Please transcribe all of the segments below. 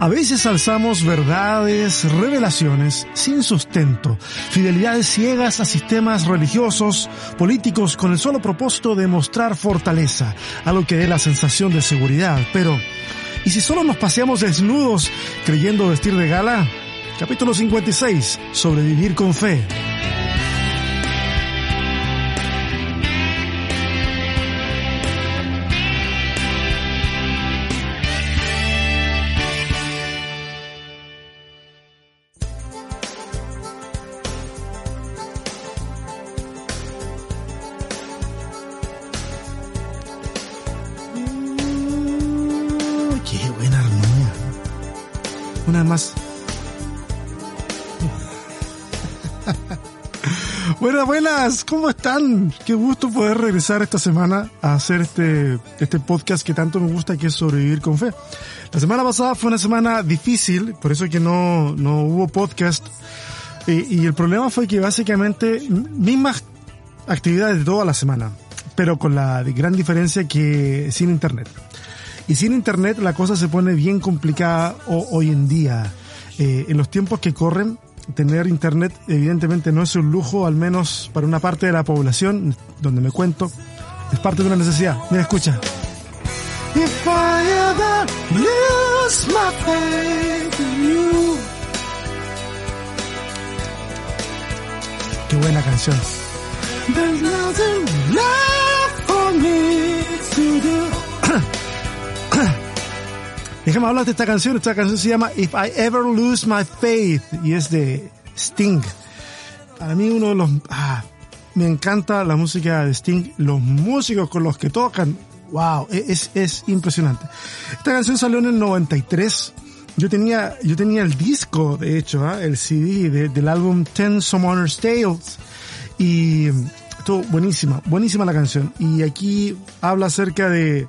A veces alzamos verdades, revelaciones sin sustento, fidelidades ciegas a sistemas religiosos, políticos con el solo propósito de mostrar fortaleza, algo que dé la sensación de seguridad. Pero, ¿y si solo nos paseamos desnudos creyendo vestir de gala? Capítulo 56. Sobrevivir con fe. Buenas, ¿cómo están? Qué gusto poder regresar esta semana a hacer este, este podcast que tanto me gusta, que es sobrevivir con fe. La semana pasada fue una semana difícil, por eso que no, no hubo podcast. Y, el problema fue que básicamente mismas actividades de toda la semana, pero con la gran diferencia que sin internet. Y sin internet la cosa se pone bien complicada ho- hoy en día. Eh, en los tiempos que corren, tener internet evidentemente no es un lujo, al menos para una parte de la población, donde me cuento, es parte de una necesidad. Mira, escucha. Qué buena canción. Déjame hablar de esta canción. Esta canción se llama If I Ever Lose My Faith y es de Sting. Para mí uno de los... Ah, me encanta la música de Sting. Los músicos con los que tocan. Wow, es, es impresionante. Esta canción salió en el 93. Yo tenía, yo tenía el disco, de hecho, ¿ah? el CD de- del álbum Ten Summoner's Tales. Y estuvo buenísima, buenísima la canción. Y aquí habla acerca de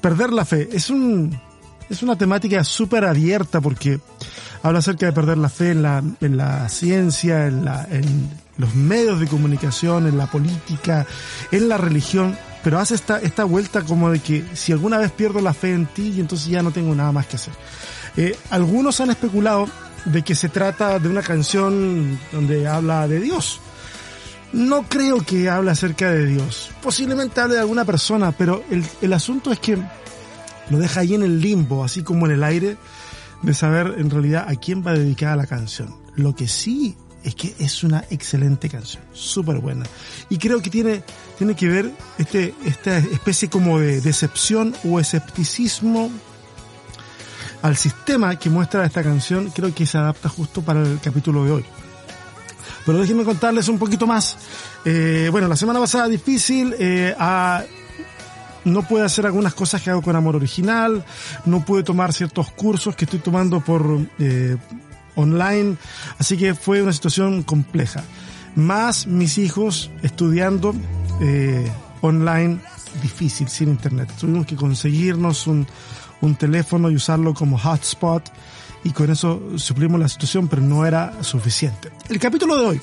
perder la fe. Es un, es una temática súper abierta porque habla acerca de perder la fe en la, en la ciencia, en, la, en los medios de comunicación, en la política, en la religión, pero hace esta, esta vuelta como de que si alguna vez pierdo la fe en ti, entonces ya no tengo nada más que hacer. Eh, algunos han especulado de que se trata de una canción donde habla de Dios. No creo que hable acerca de Dios. Posiblemente hable de alguna persona, pero el, el asunto es que lo deja ahí en el limbo, así como en el aire, de saber en realidad a quién va dedicada la canción. Lo que sí es que es una excelente canción, súper buena. Y creo que tiene, tiene que ver este, esta especie como de decepción o escepticismo al sistema que muestra esta canción, creo que se adapta justo para el capítulo de hoy. Pero déjenme contarles un poquito más. Eh, bueno, la semana pasada difícil, eh, a- no pude hacer algunas cosas que hago con Amor Original, no pude tomar ciertos cursos que estoy tomando por eh, online, así que fue una situación compleja. Más mis hijos estudiando eh, online difícil, sin internet. Tuvimos que conseguirnos un, teléfono y usarlo como hotspot y con eso suplimos la situación, pero no era suficiente. El capítulo de hoy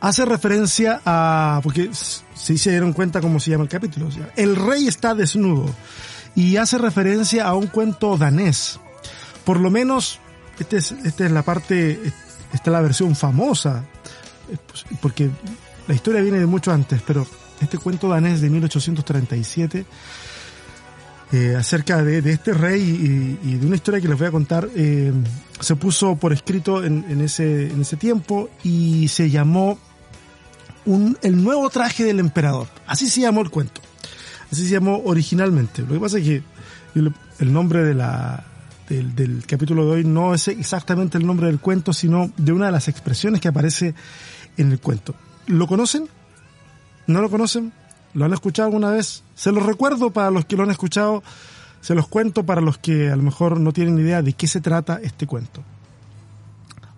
hace referencia a, porque si se dieron cuenta cómo se llama el capítulo, el rey está desnudo y hace referencia a un cuento danés. Por lo menos, esta es, esta es la parte, esta es la versión famosa, eh, pues, porque la historia viene de mucho antes, pero este cuento danés de 1837 eh, acerca de, de este rey y, y de una historia que les voy a contar, eh, se puso por escrito en, en, ese, en ese tiempo y se llamó un, El nuevo traje del emperador. Así se llamó el cuento. Así se llamó originalmente. Lo que pasa es que el nombre de la, del, del capítulo de hoy no es exactamente el nombre del cuento, sino de una de las expresiones que aparece en el cuento. ¿Lo conocen? ¿No lo conocen? ¿Lo han escuchado alguna vez? Se los recuerdo para los que lo han escuchado, se los cuento para los que a lo mejor no tienen idea de qué se trata este cuento.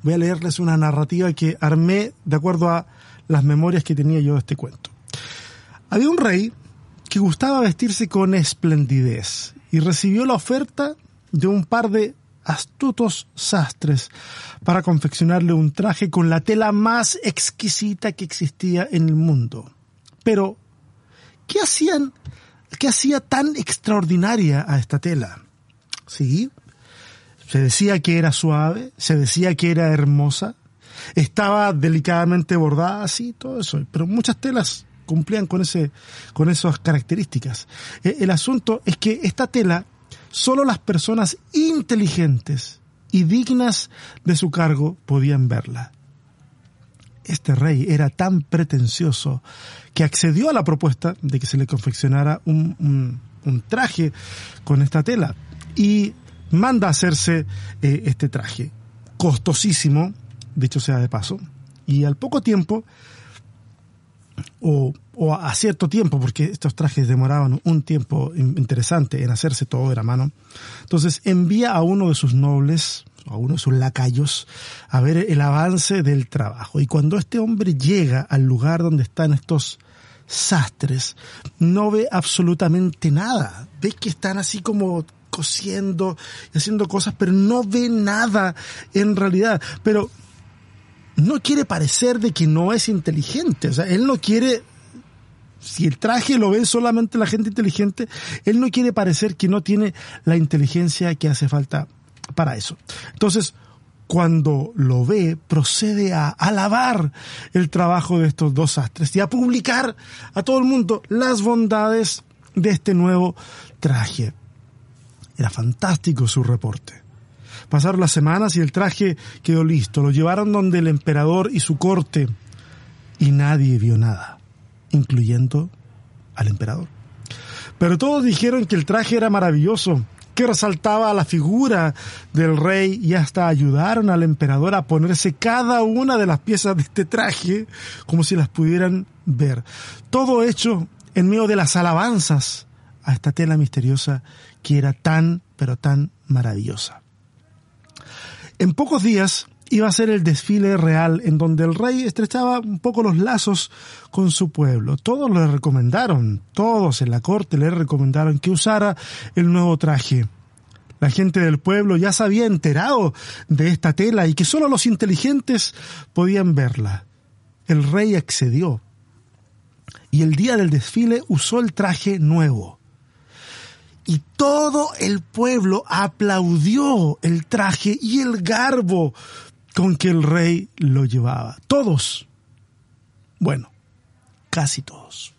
Voy a leerles una narrativa que armé de acuerdo a las memorias que tenía yo de este cuento. Había un rey que gustaba vestirse con esplendidez y recibió la oferta de un par de astutos sastres para confeccionarle un traje con la tela más exquisita que existía en el mundo. Pero, ¿qué hacían? ¿Qué hacía tan extraordinaria a esta tela? Sí, Se decía que era suave, se decía que era hermosa, estaba delicadamente bordada, sí, todo eso, pero muchas telas cumplían con ese, con esas características. Eh, el asunto es que esta tela, solo las personas inteligentes y dignas de su cargo podían verla. Este rey era tan pretencioso que accedió a la propuesta de que se le confeccionara un, un, traje con esta tela y manda a hacerse eh, este traje, costosísimo, dicho sea de paso, y al poco tiempo o, a cierto tiempo, porque estos trajes demoraban un tiempo interesante en hacerse todo de la mano. Entonces envía a uno de sus nobles, a uno de sus lacayos, a ver el avance del trabajo. Y cuando este hombre llega al lugar donde están estos sastres, no ve absolutamente nada. Ve que están así como cosiendo y haciendo cosas, pero no ve nada en realidad. Pero no quiere parecer de que no es inteligente. O sea, él no quiere, si el traje lo ve solamente la gente inteligente, él no quiere parecer que no tiene la inteligencia que hace falta para eso. Entonces, cuando lo ve, procede a alabar el trabajo de estos dos astres y a publicar a todo el mundo las bondades de este nuevo traje. Era fantástico su reporte. Pasaron las semanas y el traje quedó listo. Lo llevaron donde el emperador y su corte y nadie vio nada, incluyendo al emperador. Pero todos dijeron que el traje era maravilloso, que resaltaba la figura del rey y hasta ayudaron al emperador a ponerse cada una de las piezas de este traje como si las pudieran ver. Todo hecho en medio de las alabanzas a esta tela misteriosa que era tan, pero tan maravillosa. En pocos días iba a ser el desfile real en donde el rey estrechaba un poco los lazos con su pueblo. Todos le recomendaron, todos en la corte le recomendaron que usara el nuevo traje. La gente del pueblo ya se había enterado de esta tela y que solo los inteligentes podían verla. El rey accedió y el día del desfile usó el traje nuevo y todo el pueblo aplaudió el traje y el garbo con que el rey lo llevaba. Todos. Bueno, casi todos.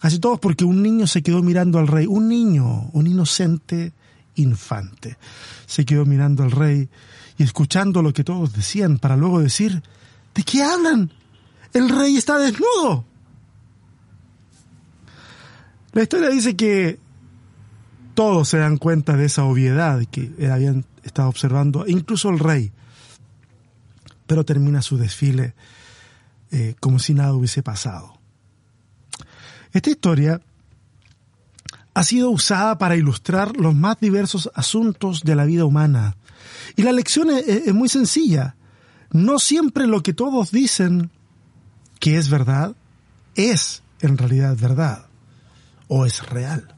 Casi todos porque un niño se quedó mirando al rey. Un niño, un inocente infante. Se quedó mirando al rey y escuchando lo que todos decían para luego decir, ¿de qué hablan? El rey está desnudo. La historia dice que todos se dan cuenta de esa obviedad que habían estado observando, incluso el rey. Pero termina su desfile eh, como si nada hubiese pasado. Esta historia ha sido usada para ilustrar los más diversos asuntos de la vida humana. Y la lección es muy sencilla. No siempre lo que todos dicen que es verdad es en realidad verdad o es real.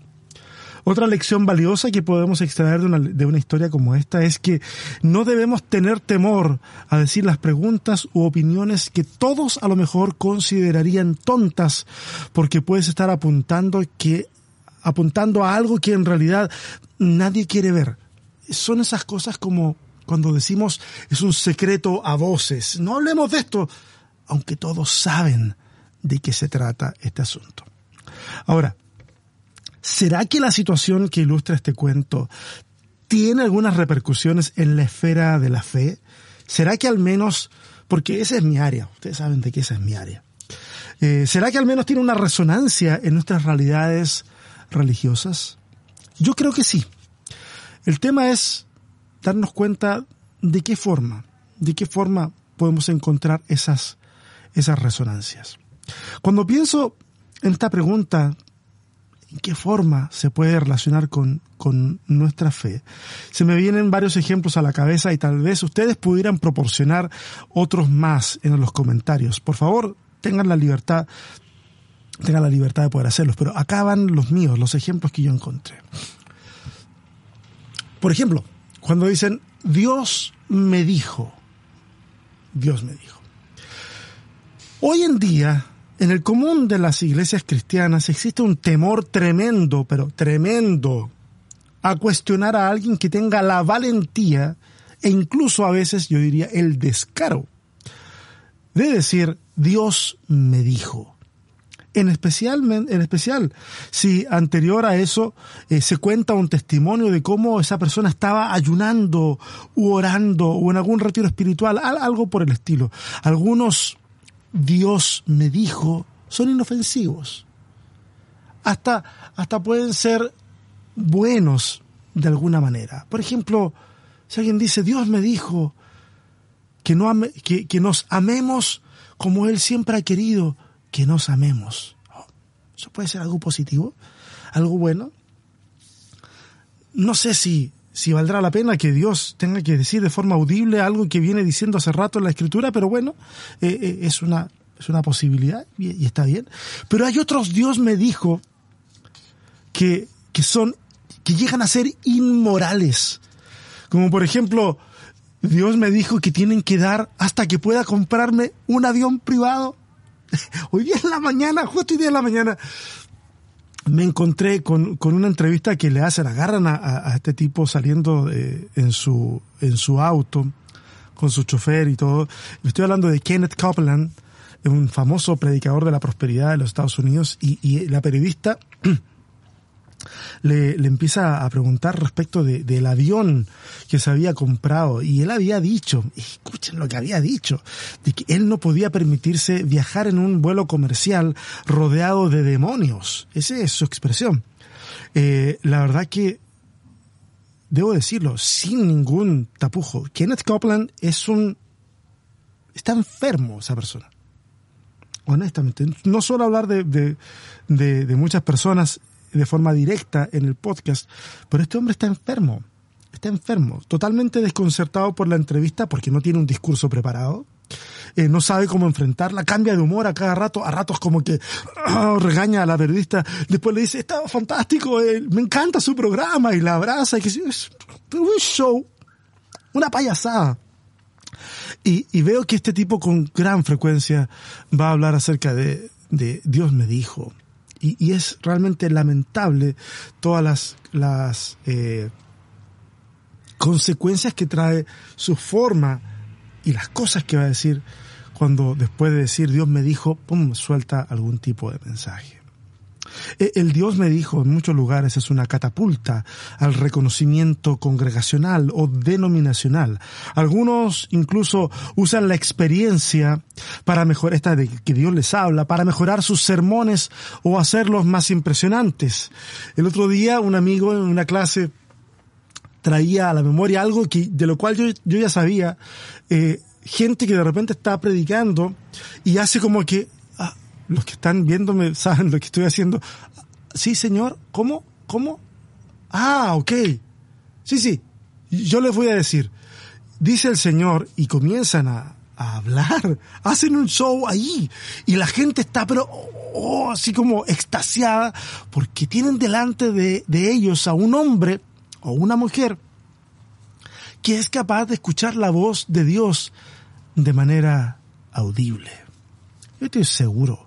Otra lección valiosa que podemos extraer de una, de una historia como esta es que no debemos tener temor a decir las preguntas u opiniones que todos a lo mejor considerarían tontas porque puedes estar apuntando que apuntando a algo que en realidad nadie quiere ver. Son esas cosas como cuando decimos es un secreto a voces. No hablemos de esto, aunque todos saben de qué se trata este asunto. Ahora, ¿Será que la situación que ilustra este cuento tiene algunas repercusiones en la esfera de la fe? ¿Será que al menos, porque esa es mi área, ustedes saben de que esa es mi área, eh, ¿será que al menos tiene una resonancia en nuestras realidades religiosas? Yo creo que sí. El tema es darnos cuenta de qué forma, de qué forma podemos encontrar esas, esas resonancias. Cuando pienso en esta pregunta ¿En qué forma se puede relacionar con, con nuestra fe? Se me vienen varios ejemplos a la cabeza y tal vez ustedes pudieran proporcionar otros más en los comentarios. Por favor, tengan la libertad, tengan la libertad de poder hacerlos, pero acá van los míos, los ejemplos que yo encontré. Por ejemplo, cuando dicen, Dios me dijo, Dios me dijo. Hoy en día en el común de las iglesias cristianas existe un temor tremendo, pero tremendo, a cuestionar a alguien que tenga la valentía e incluso a veces yo diría el descaro de decir Dios me dijo. En especial, en especial si anterior a eso eh, se cuenta un testimonio de cómo esa persona estaba ayunando u orando o en algún retiro espiritual, algo por el estilo. Algunos Dios me dijo son inofensivos. Hasta, hasta pueden ser buenos de alguna manera. Por ejemplo, si alguien dice Dios me dijo que, no que, que nos amemos como Él siempre ha querido, que nos amemos. Eso puede ser algo positivo, algo bueno. No sé si, si valdrá la pena que Dios tenga que decir de forma audible algo que viene diciendo hace rato en la escritura, pero bueno, eh, eh, es, una, es una posibilidad y, está bien. Pero hay otros, Dios me dijo, que, que son, que llegan a ser inmorales. Como por ejemplo, Dios me dijo que tienen que dar hasta que pueda comprarme un avión privado. hoy día en la mañana, justo hoy día en la mañana, me encontré con, con una entrevista que le hacen, agarran a, este tipo saliendo en, su, en su auto, con su chofer y todo. Estoy hablando de Kenneth Copeland, un famoso predicador de la prosperidad de los Estados Unidos, y, y la periodista le, empieza a preguntar respecto de, del avión que se había comprado y él había dicho, escuchen lo que había dicho, de que él no podía permitirse viajar en un vuelo comercial rodeado de demonios. Esa es su expresión. Eh, la verdad que debo decirlo, sin ningún tapujo, Kenneth Copeland es un... está enfermo esa persona. Honestamente, no suelo hablar de, de, de muchas personas de forma directa en el podcast, pero este hombre está enfermo, está enfermo, totalmente desconcertado por la entrevista porque no tiene un discurso preparado, eh, no sabe cómo enfrentarla, cambia de humor a cada rato, a ratos como que regaña a la periodista, después le dice, está fantástico, eh, me encanta su programa y la abraza, y que es un show, una payasada. Y, y, veo que este tipo con gran frecuencia va a hablar acerca de, de Dios me dijo, y, es realmente lamentable todas las, eh, consecuencias que trae su forma y las cosas que va a decir cuando después de decir Dios me dijo, pum, suelta algún tipo de mensaje. Eh, el Dios me dijo en muchos lugares es una catapulta al reconocimiento congregacional o denominacional. Algunos incluso usan la experiencia para mejorar, esta de que Dios les habla, para mejorar sus sermones o hacerlos más impresionantes. El otro día un amigo en una clase traía a la memoria algo que, de lo cual yo, yo ya sabía, eh, gente que de repente está predicando y hace como que los que están viéndome saben lo que estoy haciendo. Sí, señor, ¿cómo? ¿Cómo? Ah, ok. Sí, sí, yo les voy a decir. Dice el Señor y comienzan a, hablar, hacen un show ahí y la gente está pero oh, así como extasiada porque tienen delante de, de ellos a un hombre o una mujer que es capaz de escuchar la voz de Dios de manera audible. Yo estoy seguro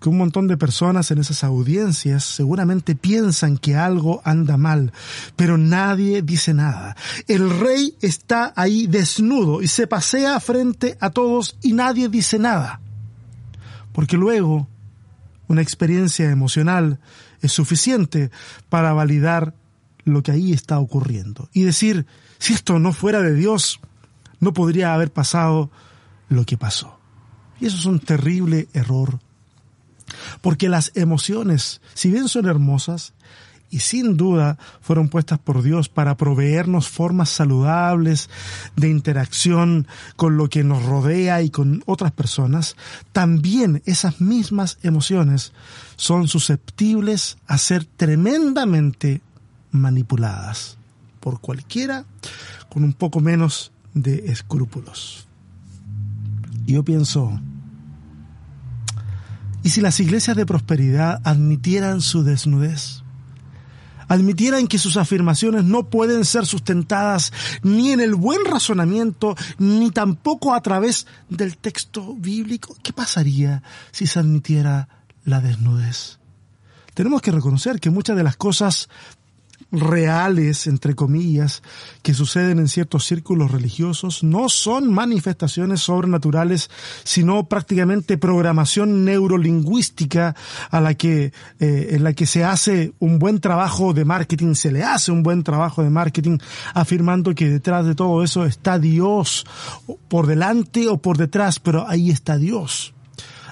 que un montón de personas en esas audiencias seguramente piensan que algo anda mal, pero nadie dice nada. El rey está ahí desnudo y se pasea frente a todos y nadie dice nada. Porque luego una experiencia emocional es suficiente para validar lo que ahí está ocurriendo y decir, si esto no fuera de Dios, no podría haber pasado lo que pasó. Y eso es un terrible error porque las emociones, si bien son hermosas, y sin duda fueron puestas por Dios para proveernos formas saludables de interacción con lo que nos rodea y con otras personas, también esas mismas emociones son susceptibles a ser tremendamente manipuladas por cualquiera con un poco menos de escrúpulos. Yo pienso, ¿Y si las iglesias de prosperidad admitieran su desnudez? Admitieran que sus afirmaciones no pueden ser sustentadas ni en el buen razonamiento, ni tampoco a través del texto bíblico. ¿Qué pasaría si se admitiera la desnudez? Tenemos que reconocer que muchas de las cosas reales, entre comillas, que suceden en ciertos círculos religiosos, no son manifestaciones sobrenaturales, sino prácticamente programación neurolingüística a la que, eh, en la que se hace un buen trabajo de marketing, se le hace un buen trabajo de marketing, afirmando que detrás de todo eso está Dios, por delante o por detrás, pero ahí está Dios.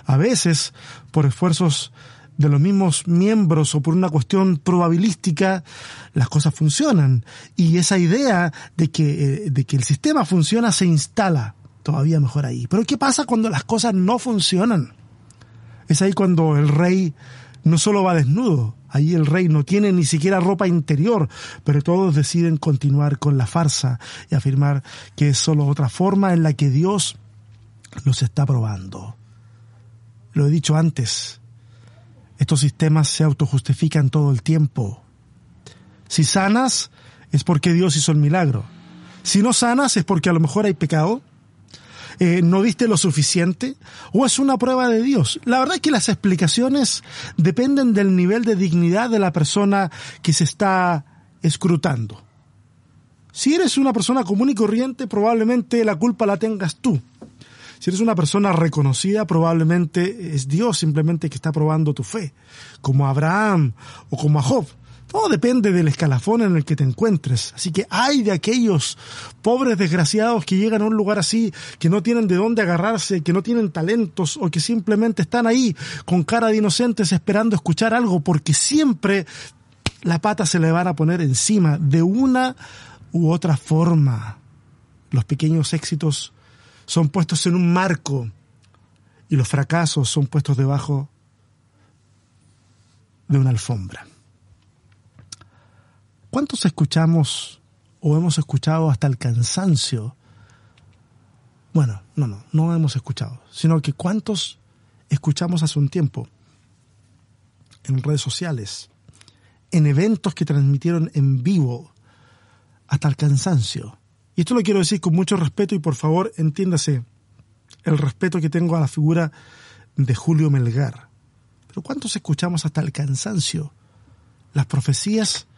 A veces, por esfuerzos de los mismos miembros o por una cuestión probabilística, las cosas funcionan. Y esa idea de que, eh, de que el sistema funciona se instala todavía mejor ahí. Pero ¿qué pasa cuando las cosas no funcionan? Es ahí cuando el rey no solo va desnudo, ahí el rey no tiene ni siquiera ropa interior, pero todos deciden continuar con la farsa y afirmar que es solo otra forma en la que Dios los está probando. Lo he dicho antes, estos sistemas se autojustifican todo el tiempo. Si sanas, es porque Dios hizo el milagro. Si no sanas, es porque a lo mejor hay pecado, eh, no diste lo suficiente, o es una prueba de Dios. La verdad es que las explicaciones dependen del nivel de dignidad de la persona que se está escrutando. Si eres una persona común y corriente, probablemente la culpa la tengas tú. Si eres una persona reconocida, probablemente es Dios simplemente que está probando tu fe, como Abraham o como Job. Todo depende del escalafón en el que te encuentres. Así que hay de aquellos pobres desgraciados que llegan a un lugar así, que no tienen de dónde agarrarse, que no tienen talentos o que simplemente están ahí con cara de inocentes esperando escuchar algo porque siempre la pata se le van a poner encima de una u otra forma. Los pequeños éxitos son puestos en un marco y los fracasos son puestos debajo de una alfombra. ¿Cuántos escuchamos o hemos escuchado hasta el cansancio? Bueno, no, no, no hemos escuchado, sino que cuántos escuchamos hace un tiempo en redes sociales, en eventos que transmitieron en vivo, hasta el cansancio, y esto lo quiero decir con mucho respeto y por favor entiéndase el respeto que tengo a la figura de Julio Melgar. Pero ¿cuántos escuchamos hasta el cansancio las profecías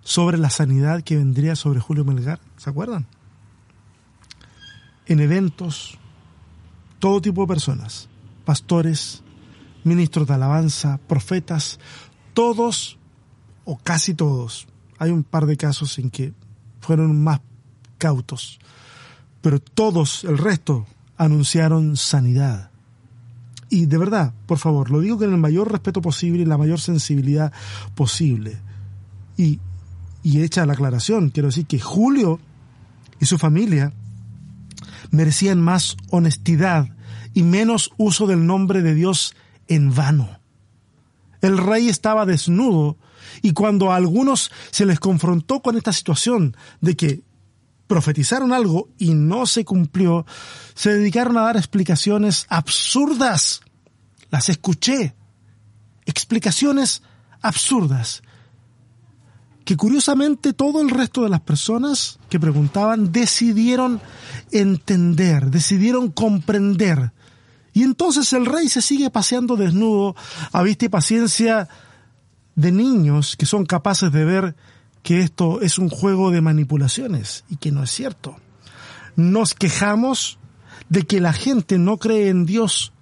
sobre la sanidad que vendría sobre Julio Melgar? ¿Se acuerdan? En eventos, todo tipo de personas, pastores, ministros de alabanza, profetas, todos o casi todos. Hay un par de casos en que fueron más cautos. Pero todos, el resto, anunciaron sanidad. Y de verdad, por favor, lo digo con el mayor respeto posible y la mayor sensibilidad posible. Y, y hecha la aclaración, quiero decir que Julio y su familia merecían más honestidad y menos uso del nombre de Dios en vano. El rey estaba desnudo y cuando a algunos se les confrontó con esta situación de que profetizaron algo y no se cumplió, se dedicaron a dar explicaciones absurdas. Las escuché. Explicaciones absurdas. Que curiosamente todo el resto de las personas que preguntaban decidieron entender, decidieron comprender. Y entonces el rey se sigue paseando desnudo a vista y paciencia de niños que son capaces de ver que esto es un juego de manipulaciones y que no es cierto. Nos quejamos de que la gente no cree en Dios,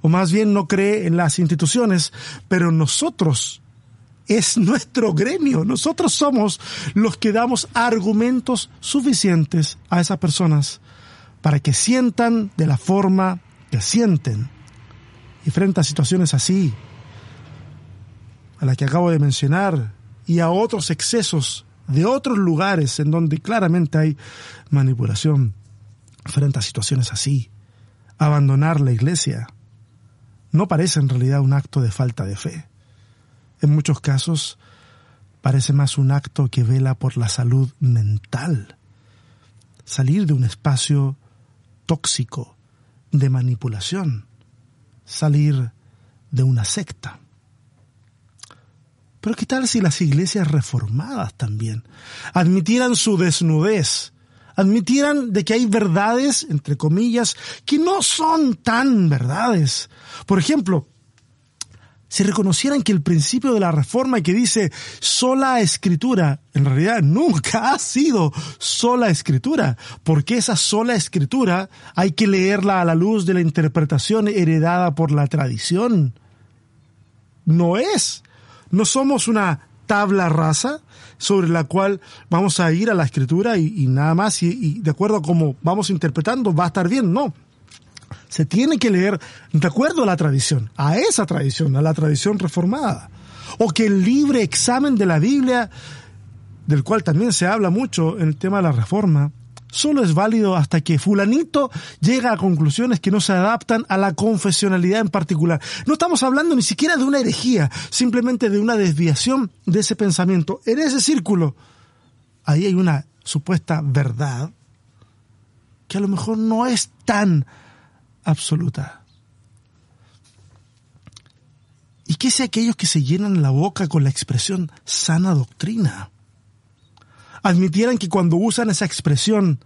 o más bien no cree en las instituciones, pero nosotros es nuestro gremio, nosotros somos los que damos argumentos suficientes a esas personas para que sientan de la forma que sienten. Y frente a situaciones así, a la que acabo de mencionar, y a otros excesos de otros lugares en donde claramente hay manipulación frente a situaciones así. Abandonar la iglesia no parece en realidad un acto de falta de fe. En muchos casos parece más un acto que vela por la salud mental. Salir de un espacio tóxico de manipulación. Salir de una secta. Pero ¿qué tal si las iglesias reformadas también admitieran su desnudez? Admitieran de que hay verdades, entre comillas, que no son tan verdades. Por ejemplo, si reconocieran que el principio de la reforma que dice sola escritura, en realidad nunca ha sido sola escritura, porque esa sola escritura hay que leerla a la luz de la interpretación heredada por la tradición. No es. No somos una tabla rasa sobre la cual vamos a ir a la escritura y, nada más y, de acuerdo a cómo vamos interpretando va a estar bien. No se tiene que leer de acuerdo a la tradición, a esa tradición, a la tradición reformada. O que el libre examen de la Biblia, del cual también se habla mucho en el tema de la reforma, solo es válido hasta que fulanito llega a conclusiones que no se adaptan a la confesionalidad en particular. No estamos hablando ni siquiera de una herejía, simplemente de una desviación de ese pensamiento. En ese círculo, ahí hay una supuesta verdad que a lo mejor no es tan absoluta. ¿Y qué sé aquellos que se llenan la boca con la expresión sana doctrina? Admitieran que cuando usan esa expresión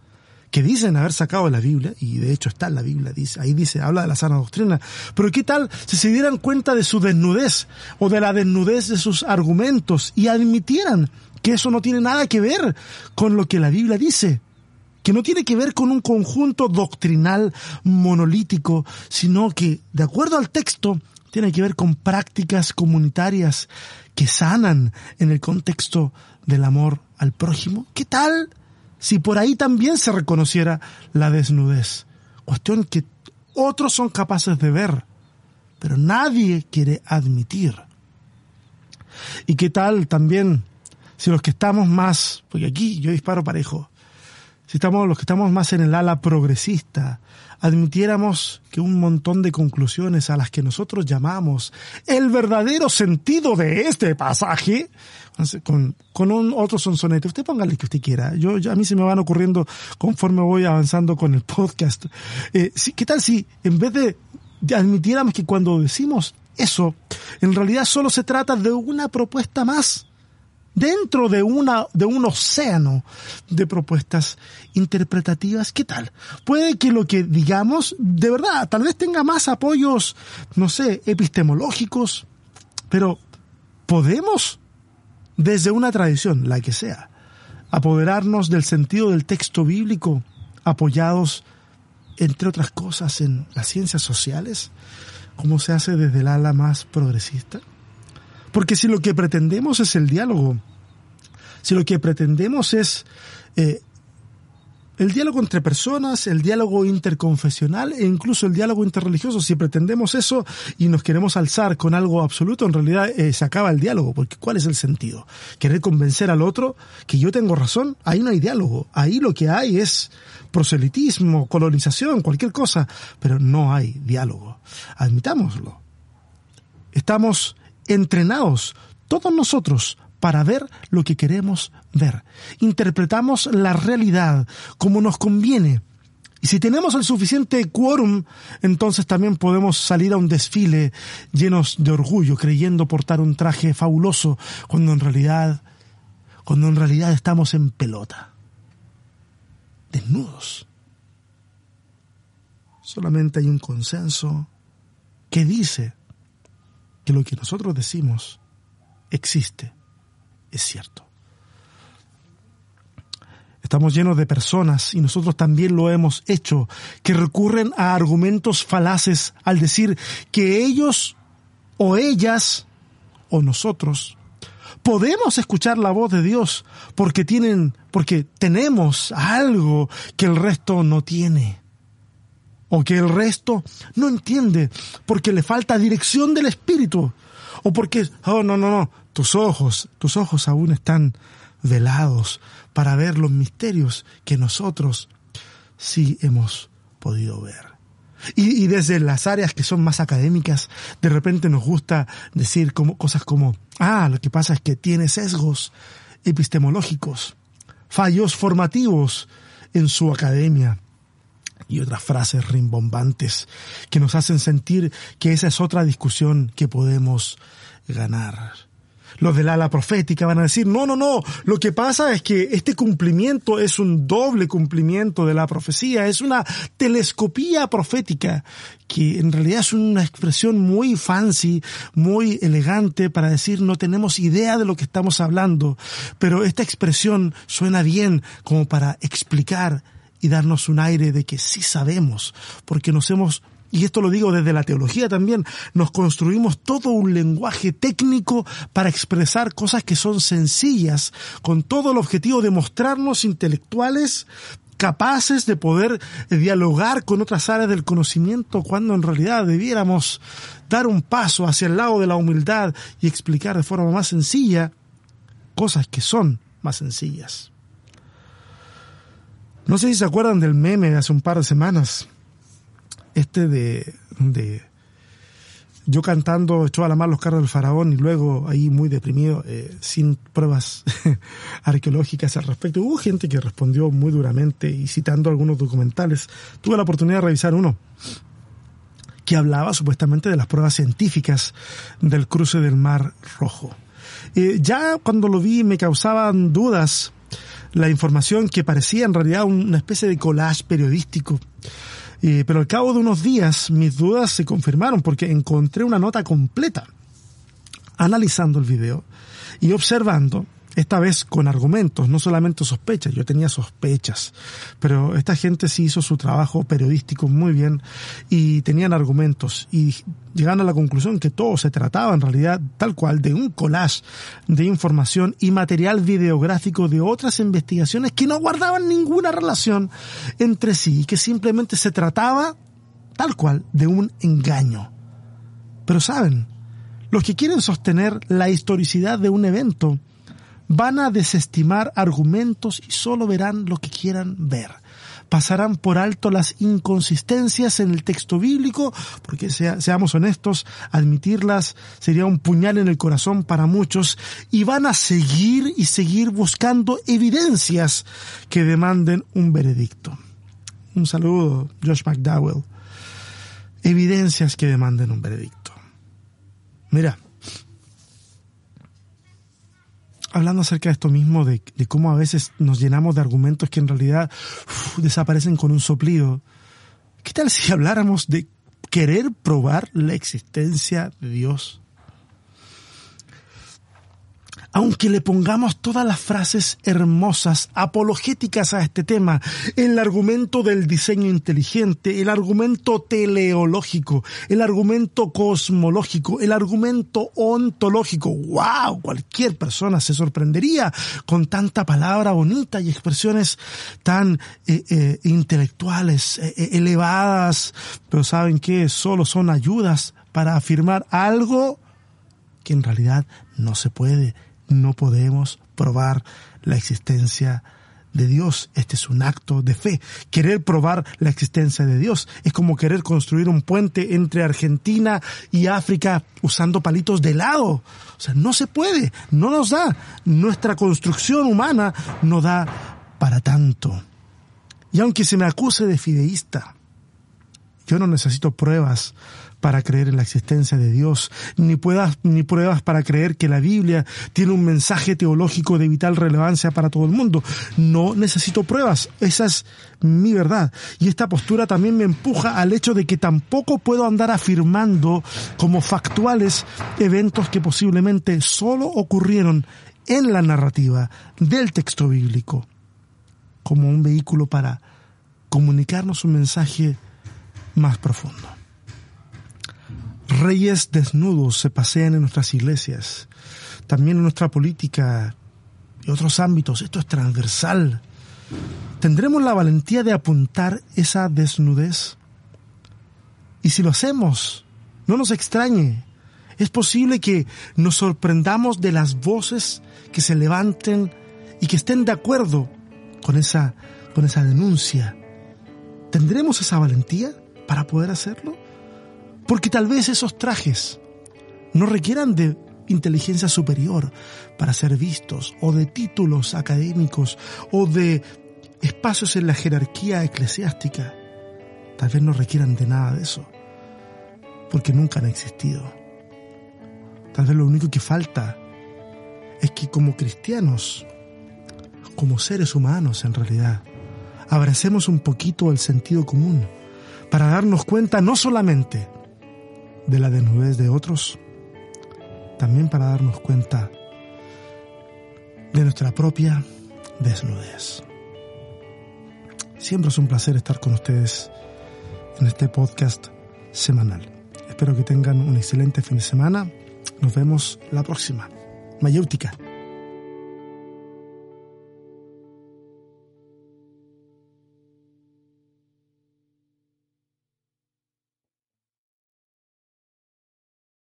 que dicen haber sacado de la Biblia, y de hecho está en la Biblia, dice, ahí dice, habla de la sana doctrina, pero qué tal si se dieran cuenta de su desnudez o de la desnudez de sus argumentos y admitieran que eso no tiene nada que ver con lo que la Biblia dice, que no tiene que ver con un conjunto doctrinal monolítico, sino que, de acuerdo al texto, tiene que ver con prácticas comunitarias que sanan en el contexto del amor al prójimo. ¿Qué tal si por ahí también se reconociera la desnudez? Cuestión que otros son capaces de ver, pero nadie quiere admitir. ¿Y qué tal también si los que estamos más, porque aquí yo disparo parejo, si estamos los que estamos más en el ala progresista, admitiéramos que un montón de conclusiones a las que nosotros llamamos el verdadero sentido de este pasaje, con, con un otro sonsonete, usted póngale que usted quiera, yo, a mí se me van ocurriendo conforme voy avanzando con el podcast. Eh, ¿Qué tal si en vez de admitiéramos que cuando decimos eso, en realidad solo se trata de una propuesta más dentro de, una, de un océano de propuestas interpretativas. ¿Qué tal? Puede que lo que digamos, de verdad, tal vez tenga más apoyos, no sé, epistemológicos, pero podemos, desde una tradición, la que sea, apoderarnos del sentido del texto bíblico, apoyados, entre otras cosas, en las ciencias sociales, como se hace desde el ala más progresista. Porque si lo que pretendemos es el diálogo, si lo que pretendemos es eh, el diálogo entre personas, el diálogo interconfesional e incluso el diálogo interreligioso, si pretendemos eso y nos queremos alzar con algo absoluto, en realidad eh, se acaba el diálogo, porque ¿cuál es el sentido? ¿Querer convencer al otro que yo tengo razón? Ahí no hay diálogo, ahí lo que hay es proselitismo, colonización, cualquier cosa, pero no hay diálogo. Admitámoslo. Estamos entrenados, todos nosotros, para ver lo que queremos ver. Interpretamos la realidad como nos conviene. Y si tenemos el suficiente quórum, entonces también podemos salir a un desfile llenos de orgullo, creyendo portar un traje fabuloso, cuando en realidad, cuando en realidad estamos en pelota, desnudos. Solamente hay un consenso que dice que lo que nosotros decimos existe, es cierto. Estamos llenos de personas, y nosotros también lo hemos hecho, que recurren a argumentos falaces al decir que ellos o ellas o nosotros podemos escuchar la voz de Dios porque tienen, porque tenemos algo que el resto no tiene o que el resto no entiende porque le falta dirección del Espíritu o porque, oh, no, no, no, tus ojos, tus ojos aún están velados para ver los misterios que nosotros sí hemos podido ver. Y, y, desde las áreas que son más académicas, de repente nos gusta decir como, cosas como, ah, lo que pasa es que tiene sesgos epistemológicos, fallos formativos en su academia y otras frases rimbombantes que nos hacen sentir que esa es otra discusión que podemos ganar. los del ala profética van a decir, no, no, no, lo que pasa es que este cumplimiento es un doble cumplimiento de la profecía, es una telescopía profética, que en realidad es una expresión muy fancy, muy elegante para decir no tenemos idea de lo que estamos hablando, pero esta expresión suena bien como para explicar y darnos un aire de que sí sabemos, porque nos hemos y esto lo digo desde la teología también, nos construimos todo un lenguaje técnico para expresar cosas que son sencillas, con todo el objetivo de mostrarnos intelectuales capaces de poder dialogar con otras áreas del conocimiento cuando en realidad debiéramos dar un paso hacia el lado de la humildad y explicar de forma más sencilla cosas que son más sencillas. No sé si se acuerdan del meme de hace un par de semanas este de, de yo cantando echó a la mar los carros del faraón y luego ahí muy deprimido, eh, sin pruebas arqueológicas al respecto. Hubo gente que respondió muy duramente y citando algunos documentales. Tuve la oportunidad de revisar uno que hablaba supuestamente de las pruebas científicas del cruce del Mar Rojo. Eh, ya cuando lo vi me causaban dudas la información que parecía en realidad una especie de collage periodístico. Pero al cabo de unos días mis dudas se confirmaron porque encontré una nota completa analizando el video y observando esta vez con argumentos, no solamente sospechas, yo tenía sospechas, pero esta gente sí hizo su trabajo periodístico muy bien y tenían argumentos y llegaron a la conclusión que todo se trataba en realidad tal cual de un collage de información y material videográfico de otras investigaciones que no guardaban ninguna relación entre sí y que simplemente se trataba tal cual de un engaño. Pero saben, los que quieren sostener la historicidad de un evento van a desestimar argumentos y solo verán lo que quieran ver. Pasarán por alto las inconsistencias en el texto bíblico, porque seamos honestos, admitirlas sería un puñal en el corazón para muchos, y van a seguir y seguir buscando evidencias que demanden un veredicto. Un saludo, Josh McDowell. Evidencias que demanden un veredicto. Mira, hablando acerca de esto mismo, de, cómo a veces nos llenamos de argumentos que en realidad desaparecen con un soplido. ¿Qué tal si habláramos de querer probar la existencia de Dios? Aunque le pongamos todas las frases hermosas, apologéticas a este tema, el argumento del diseño inteligente, el argumento teleológico, el argumento cosmológico, el argumento ontológico, wow, cualquier persona se sorprendería con tanta palabra bonita y expresiones tan eh, eh, intelectuales, eh, elevadas, pero saben que solo son ayudas para afirmar algo que en realidad no se puede no podemos probar la existencia de Dios. Este es un acto de fe. Querer probar la existencia de Dios es como querer construir un puente entre Argentina y África usando palitos de helado. O sea, no se puede, no nos da. Nuestra construcción humana no da para tanto. Y aunque se me acuse de fideísta, yo no necesito pruebas para creer en la existencia de Dios, ni, ni pruebas para creer que la Biblia tiene un mensaje teológico de vital relevancia para todo el mundo. No necesito pruebas, esa es mi verdad. Y esta postura también me empuja al hecho de que tampoco puedo andar afirmando como factuales eventos que posiblemente solo ocurrieron en la narrativa del texto bíblico, como un vehículo para comunicarnos un mensaje más profundo. Reyes desnudos se pasean en nuestras iglesias, también en nuestra política y otros ámbitos. Esto es transversal. ¿Tendremos la valentía de apuntar esa desnudez? Y si lo hacemos, no nos extrañe. Es posible que nos sorprendamos de las voces que se levanten y que estén de acuerdo con esa, con esa denuncia. ¿Tendremos esa valentía para poder hacerlo? Porque tal vez esos trajes no requieran de inteligencia superior para ser vistos, o de títulos académicos, o de espacios en la jerarquía eclesiástica. Tal vez no requieran de nada de eso, porque nunca han existido. Tal vez lo único que falta es que como cristianos, como seres humanos en realidad, abracemos un poquito el sentido común para darnos cuenta no solamente de la desnudez de otros, también para darnos cuenta de nuestra propia desnudez. Siempre es un placer estar con ustedes en este podcast semanal. Espero que tengan un excelente fin de semana. Nos vemos la próxima. Mayéutica.